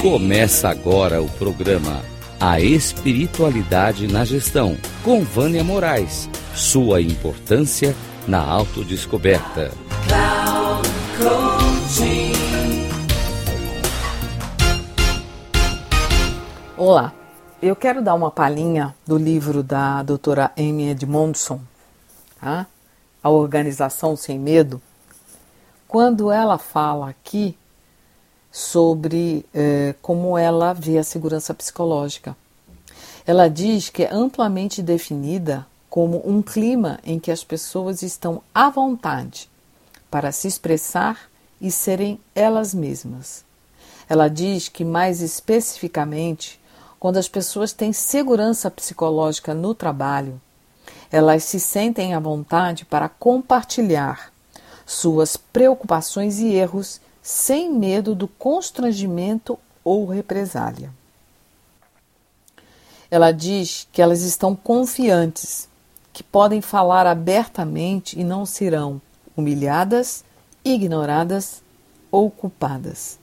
Começa agora o programa A Espiritualidade na Gestão, com Vânia Moraes. Sua importância na autodescoberta. Olá, eu quero dar uma palhinha do livro da doutora Amy Edmondson, tá? A Organização Sem Medo, quando ela fala aqui sobre eh, como ela vê a segurança psicológica. Ela diz que é amplamente definida como um clima em que as pessoas estão à vontade para se expressar e serem elas mesmas. Ela diz que, mais especificamente, quando as pessoas têm segurança psicológica no trabalho, elas se sentem à vontade para compartilhar suas preocupações e erros sem medo do constrangimento ou represália. Ela diz que elas estão confiantes, que podem falar abertamente e não serão humilhadas, ignoradas ou culpadas.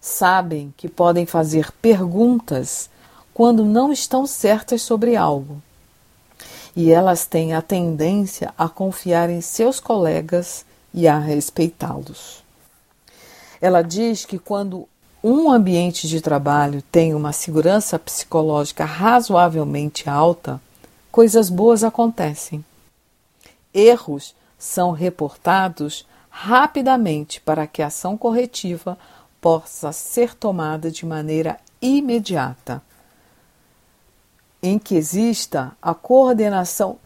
Sabem que podem fazer perguntas quando não estão certas sobre algo. E elas têm a tendência a confiar em seus colegas e a respeitá-los. Ela diz que quando um ambiente de trabalho tem uma segurança psicológica razoavelmente alta, coisas boas acontecem. Erros são reportados rapidamente para que a ação corretiva possa ser tomada de maneira imediata, em que exista a coordenação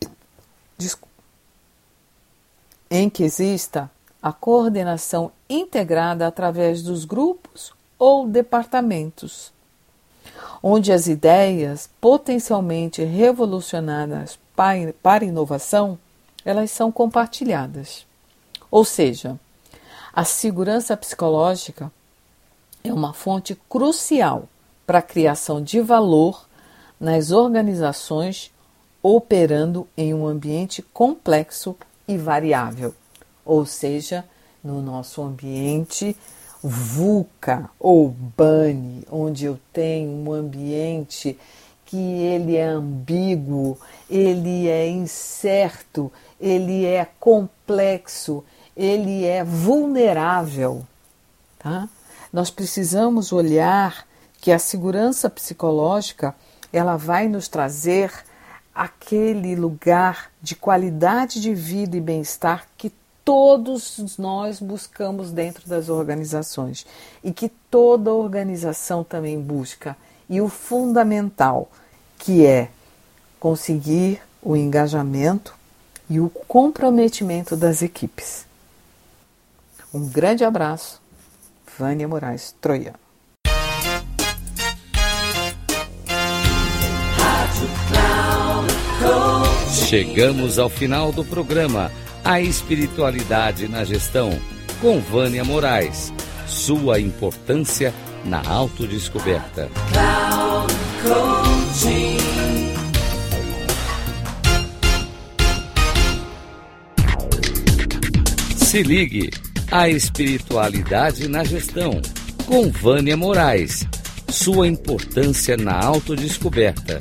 em que exista a coordenação integrada através dos grupos ou departamentos, onde as ideias potencialmente revolucionárias para inovação, elas são compartilhadas. Ou seja, a segurança psicológica é uma fonte crucial para a criação de valor nas organizações operando em um ambiente complexo e variável ou seja, no nosso ambiente VUCA ou BANI, onde eu tenho um ambiente que ele é ambíguo, ele é incerto, ele é complexo, ele é vulnerável, tá? Nós precisamos olhar que a segurança psicológica ela vai nos trazer aquele lugar de qualidade de vida e bem-estar que todos nós buscamos dentro das organizações e que toda organização também busca. E o fundamental, que é conseguir o engajamento e o comprometimento das equipes. Um grande abraço, Vânia Moraes Troiano. Chegamos ao final do programa a espiritualidade na gestão, com Vânia Moraes. Sua importância na autodescoberta. Se ligue a espiritualidade na gestão, com Vânia Moraes. Sua importância na autodescoberta.